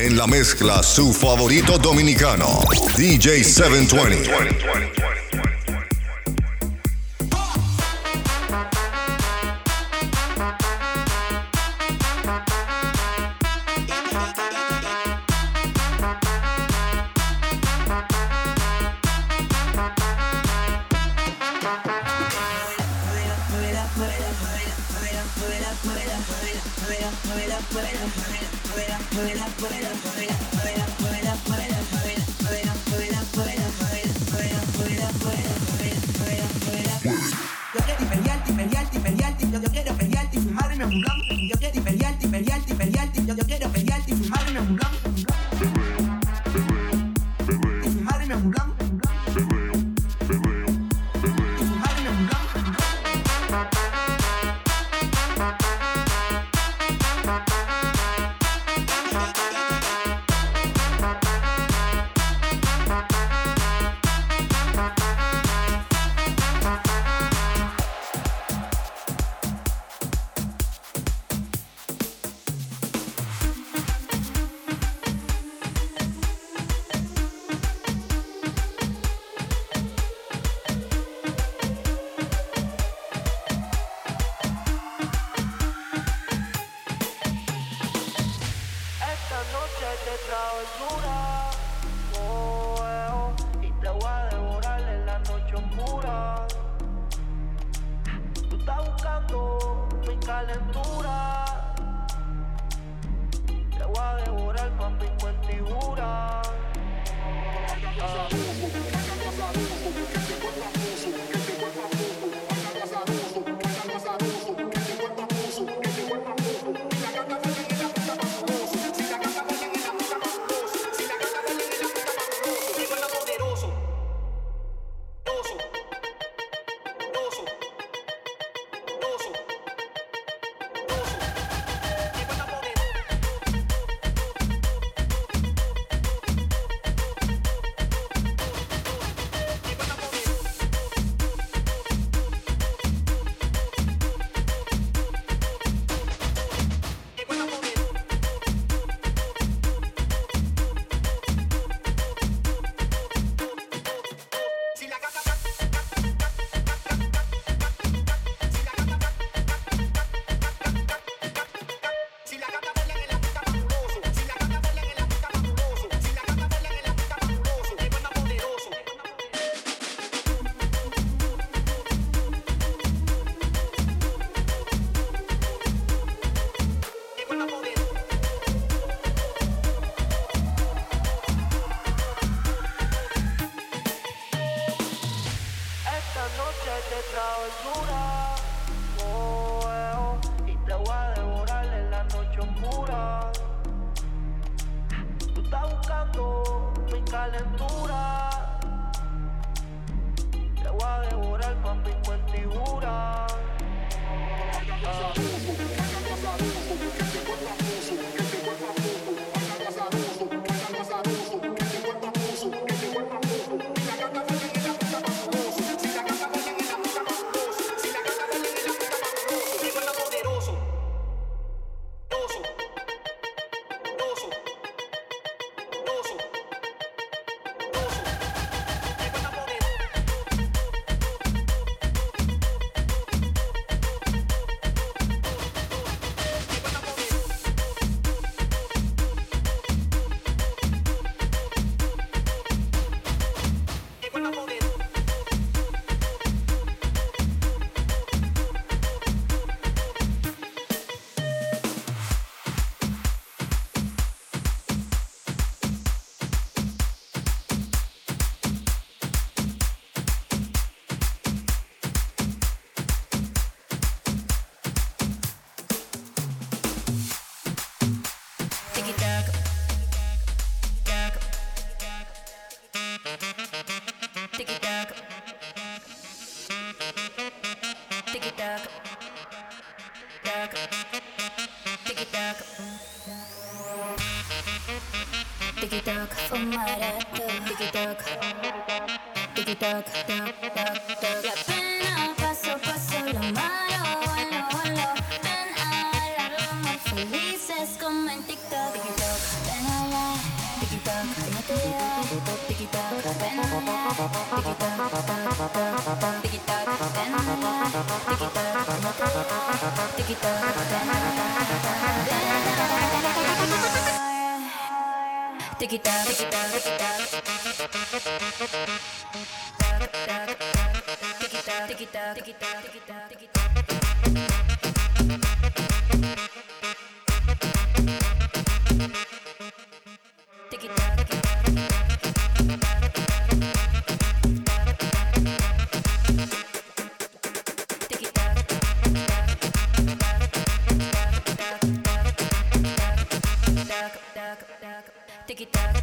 En la mezcla, su favorito dominicano, DJ 720. perialti, perialti, yo, yo quiero the moon. Tiki toc, tiki toc, toc, toc, toc. Y apenas paso, paso lo malo, bueno, bueno. Ven a bailar los felices como en TikTok. Tiki toc, ven a bailar, tiki toc, no te digas. Tiki toc, ven a bailar, tiki toc, toc, toc. Tiki toc, ven a bailar, tiki toc, no te digas. Tiki toc, ven a bailar, ven a bailar. Tiki toc, tiki toc, tiki toc. Tiki-taka.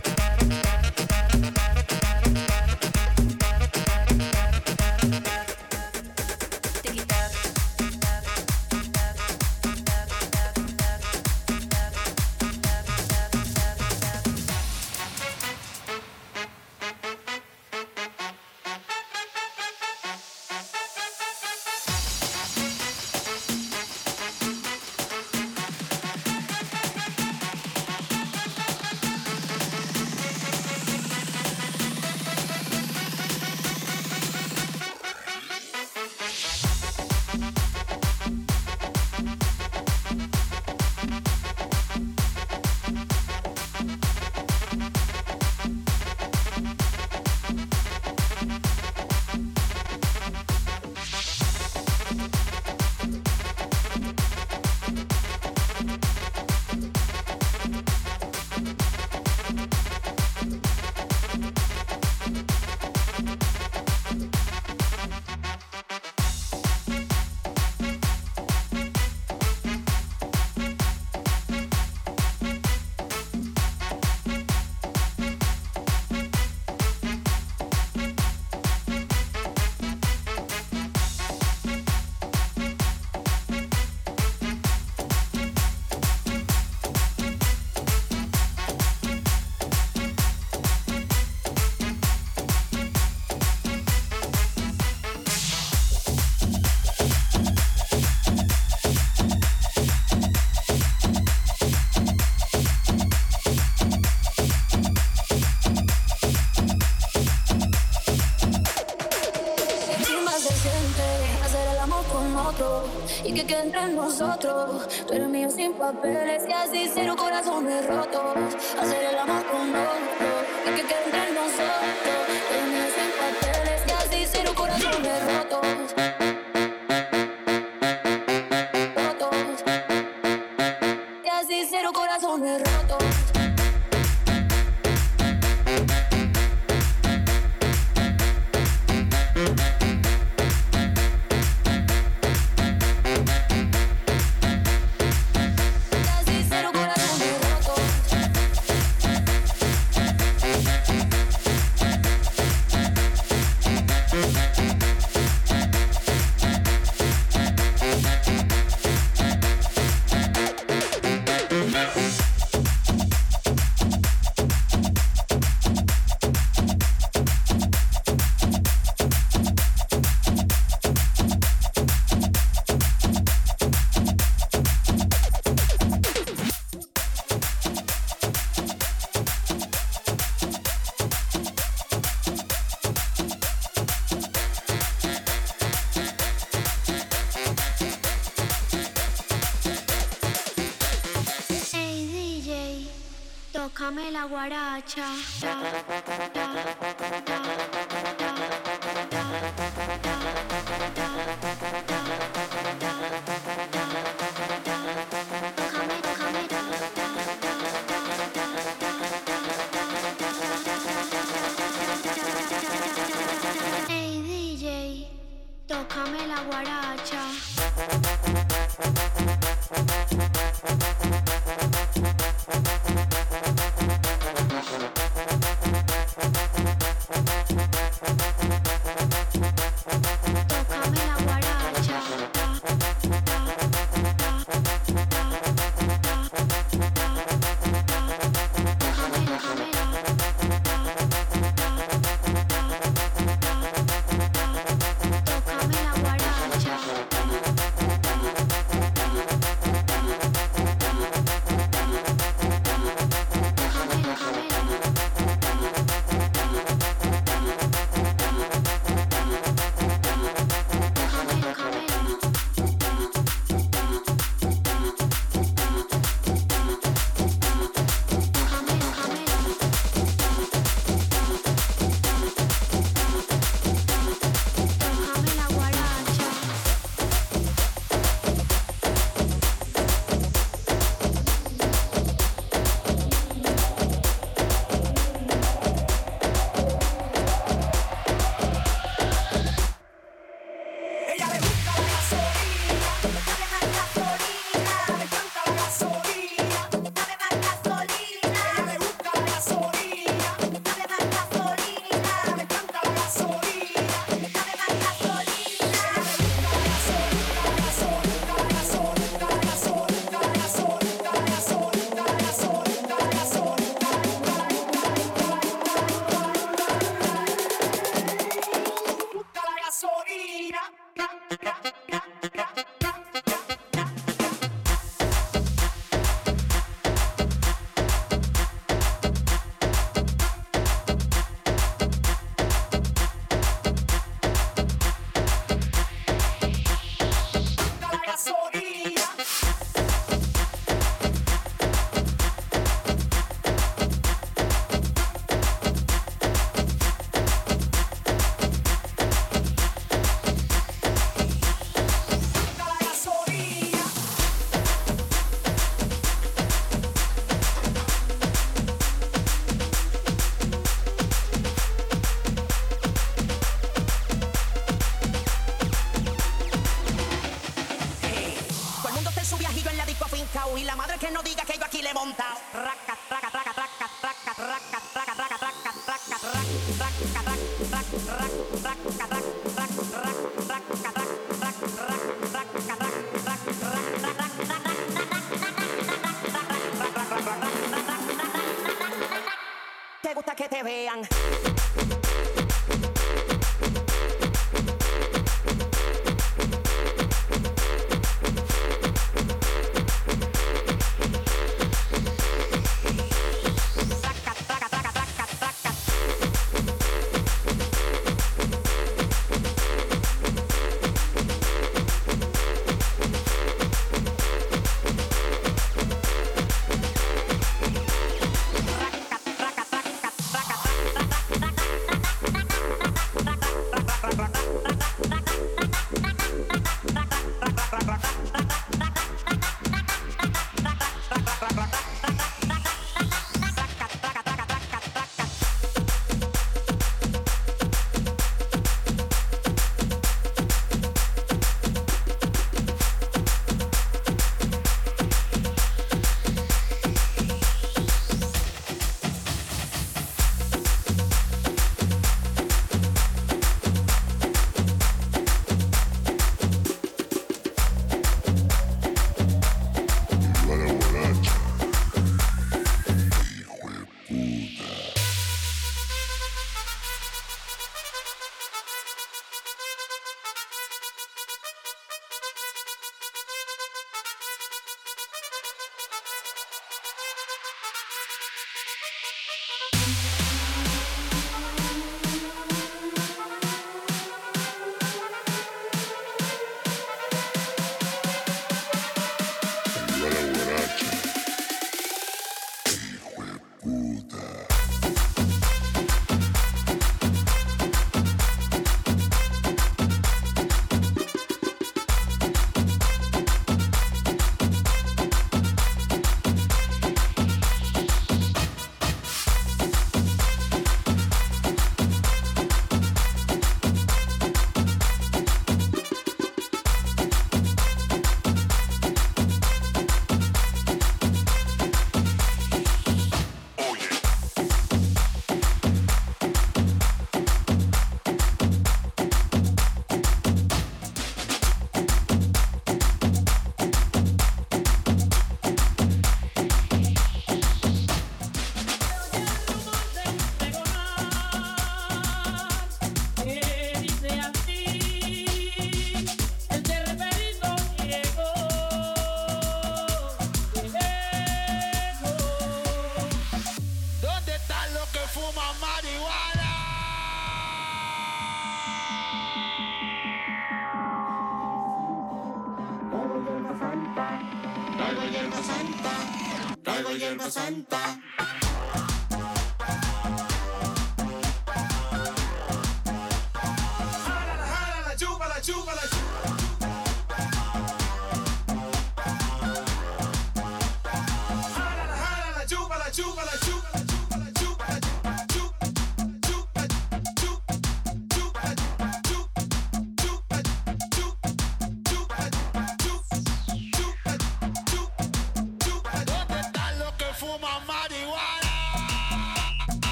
entre nosotros. Tú eres mío sin papeles, casi cero corazones rotos. Hacer el amor con otro, y que quede entre Tócame la guaracha.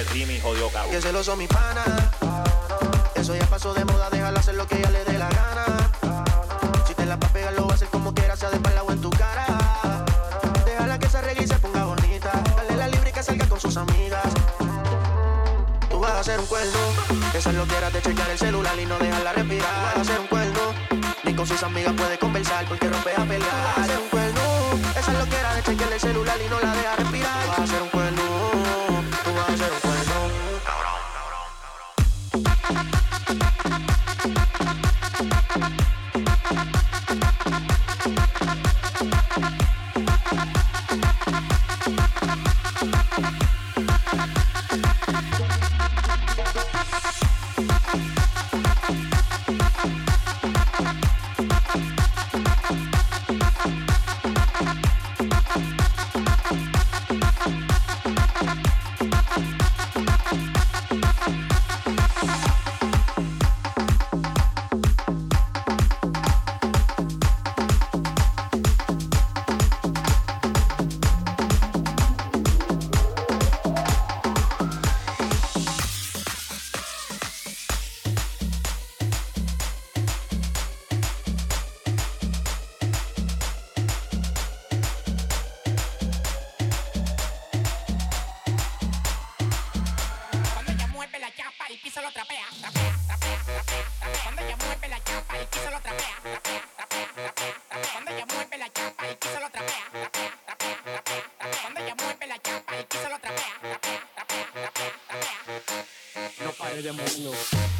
El Rimi jodió cabrón. Que celoso mi pana. Eso ya pasó de moda, déjala hacer lo que ella le dé la gana. Si te la va a lo va a hacer como quiera, sea de espalda o en tu cara. Déjala que se arregle y se ponga bonita. Dale la libre y que salga con sus amigas. Tú vas a hacer un cuerno. Que es lo quieras de chequear el celular y no dejarla respirar. Vas a hacer un cuerno. Ni con sus amigas puede conversar porque rompe a pelear. Vas a hacer un cuerno. Esa es lo que era de chequear el celular y no la deja respirar. Vas a hacer un cuerno. Ele é muito.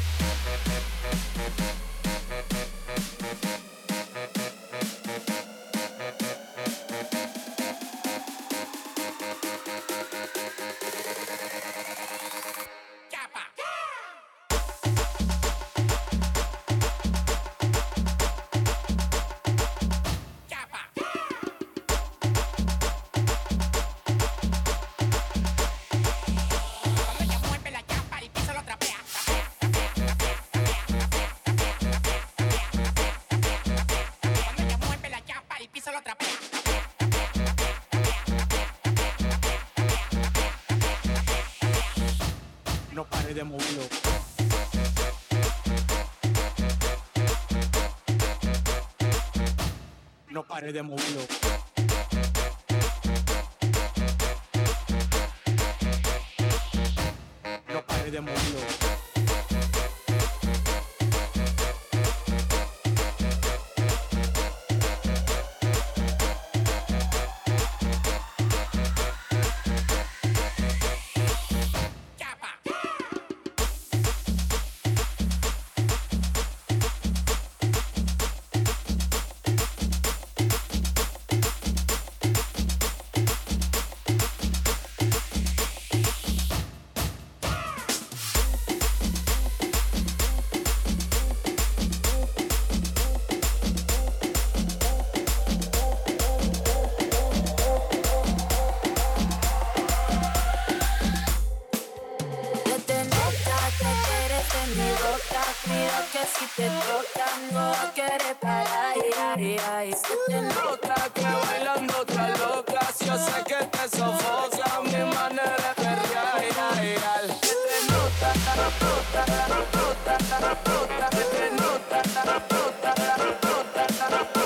No pare de moverlo. Bye.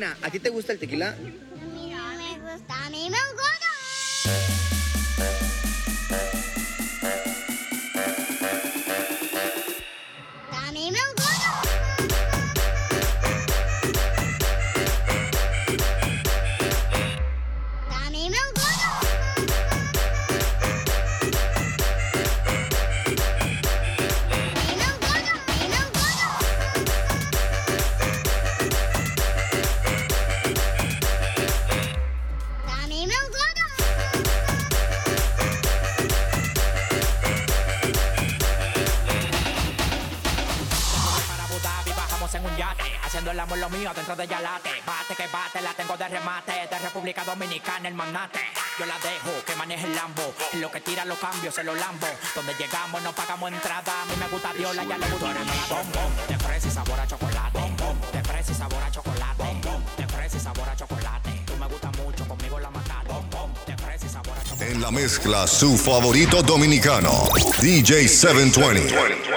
¿A ti te gusta el tequila? Amor lo mío dentro de Yalate. Bate que bate, la tengo de remate De República Dominicana el magnate. Yo la dejo que maneje el Lambo En lo que tira los cambios se los lambo. Donde llegamos no pagamos entrada A mí me gusta Diola, ya le gusta mi bombón. De fresa y sabor a chocolate. De fresa y sabor a chocolate. De fresa y sabor a chocolate. Tú me gusta mucho, conmigo la mataste De fresa y sabor a chocolate. En la mezcla, su favorito dominicano, DJ 720.